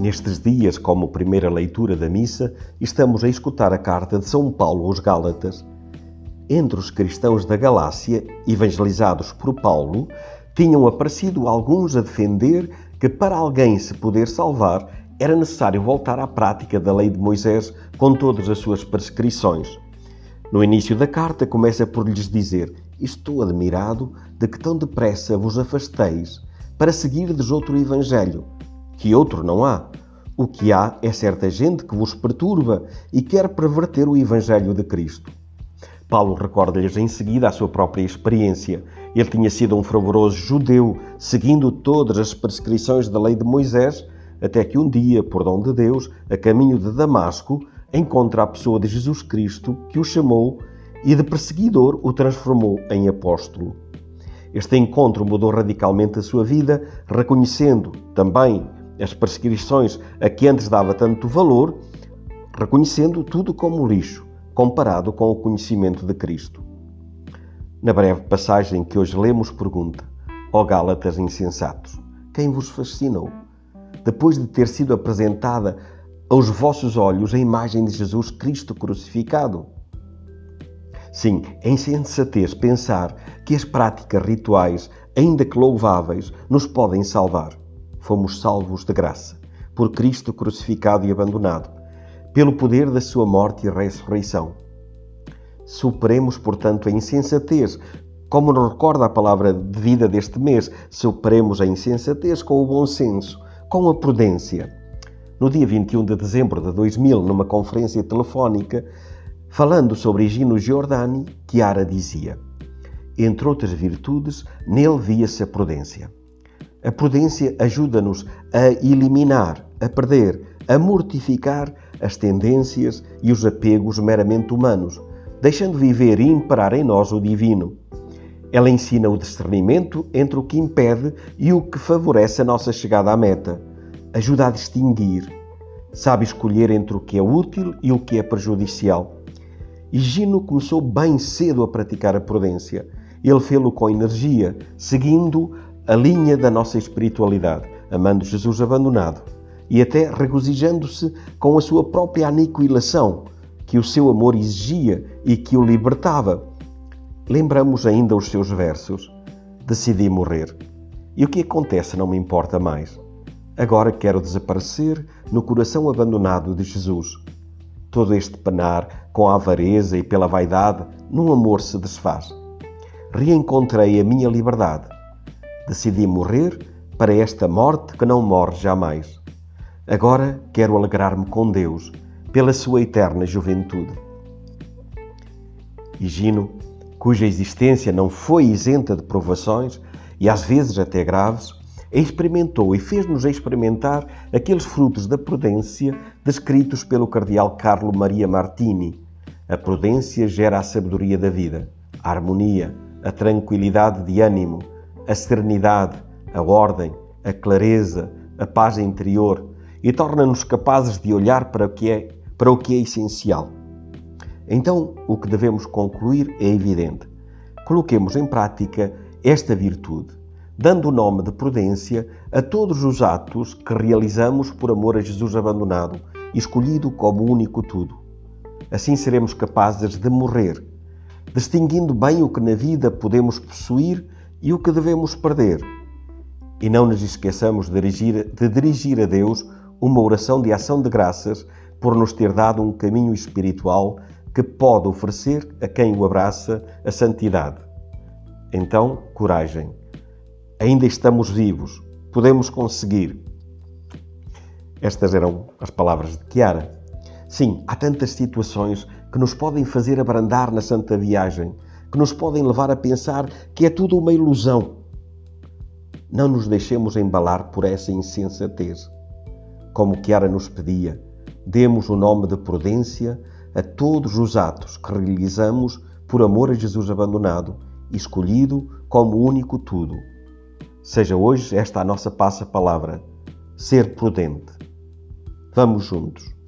Nestes dias, como primeira leitura da missa, estamos a escutar a carta de São Paulo aos Gálatas. Entre os cristãos da Galácia, evangelizados por Paulo, tinham aparecido alguns a defender que para alguém se poder salvar era necessário voltar à prática da lei de Moisés com todas as suas prescrições. No início da carta, começa por lhes dizer: Estou admirado de que tão depressa vos afasteis para seguirdes outro evangelho, que outro não há. O que há é certa gente que vos perturba e quer perverter o evangelho de Cristo. Paulo recorda-lhes em seguida a sua própria experiência. Ele tinha sido um fervoroso judeu, seguindo todas as prescrições da lei de Moisés, até que um dia, por dom de Deus, a caminho de Damasco, encontra a pessoa de Jesus Cristo que o chamou e de perseguidor o transformou em apóstolo. Este encontro mudou radicalmente a sua vida, reconhecendo também as prescrições a que antes dava tanto valor, reconhecendo tudo como lixo, comparado com o conhecimento de Cristo. Na breve passagem que hoje lemos, pergunta: Ó Gálatas insensatos, quem vos fascinou? depois de ter sido apresentada aos vossos olhos a imagem de Jesus Cristo crucificado. Sim, é insensatez pensar que as práticas rituais, ainda que louváveis, nos podem salvar. Fomos salvos de graça, por Cristo crucificado e abandonado, pelo poder da sua morte e ressurreição. Superemos, portanto, a insensatez, como nos recorda a palavra de vida deste mês, superemos a insensatez com o bom senso, com a prudência. No dia 21 de dezembro de 2000, numa conferência telefónica, falando sobre Higino Giordani, Chiara dizia: Entre outras virtudes, nele via-se a prudência. A prudência ajuda-nos a eliminar, a perder, a mortificar as tendências e os apegos meramente humanos, deixando viver e imperar em nós o divino. Ela ensina o discernimento entre o que impede e o que favorece a nossa chegada à meta. Ajuda a distinguir. Sabe escolher entre o que é útil e o que é prejudicial. Higino começou bem cedo a praticar a prudência. Ele fê-lo com energia, seguindo a linha da nossa espiritualidade, amando Jesus abandonado e até regozijando-se com a sua própria aniquilação, que o seu amor exigia e que o libertava Lembramos ainda os seus versos. Decidi morrer. E o que acontece não me importa mais. Agora quero desaparecer no coração abandonado de Jesus. Todo este penar com a avareza e pela vaidade, num amor se desfaz. Reencontrei a minha liberdade. Decidi morrer para esta morte que não morre jamais. Agora quero alegrar-me com Deus pela sua eterna juventude. Higino cuja existência não foi isenta de provações e às vezes até graves, experimentou e fez-nos experimentar aqueles frutos da prudência descritos pelo cardeal Carlo Maria Martini. A prudência gera a sabedoria da vida, a harmonia, a tranquilidade de ânimo, a serenidade, a ordem, a clareza, a paz interior e torna-nos capazes de olhar para o que é, para o que é essencial então, o que devemos concluir é evidente. Coloquemos em prática esta virtude, dando o nome de prudência a todos os atos que realizamos por amor a Jesus abandonado, escolhido como único tudo. Assim seremos capazes de morrer, distinguindo bem o que na vida podemos possuir e o que devemos perder. E não nos esqueçamos de dirigir, de dirigir a Deus uma oração de ação de graças por nos ter dado um caminho espiritual que pode oferecer a quem o abraça a santidade. Então, coragem. Ainda estamos vivos, podemos conseguir. Estas eram as palavras de Chiara. Sim, há tantas situações que nos podem fazer abrandar na santa viagem, que nos podem levar a pensar que é tudo uma ilusão. Não nos deixemos embalar por essa insensatez. Como Chiara nos pedia, demos o nome de prudência a todos os atos que realizamos por amor a Jesus abandonado, escolhido como único tudo. Seja hoje esta a nossa passa-palavra, ser prudente. Vamos juntos.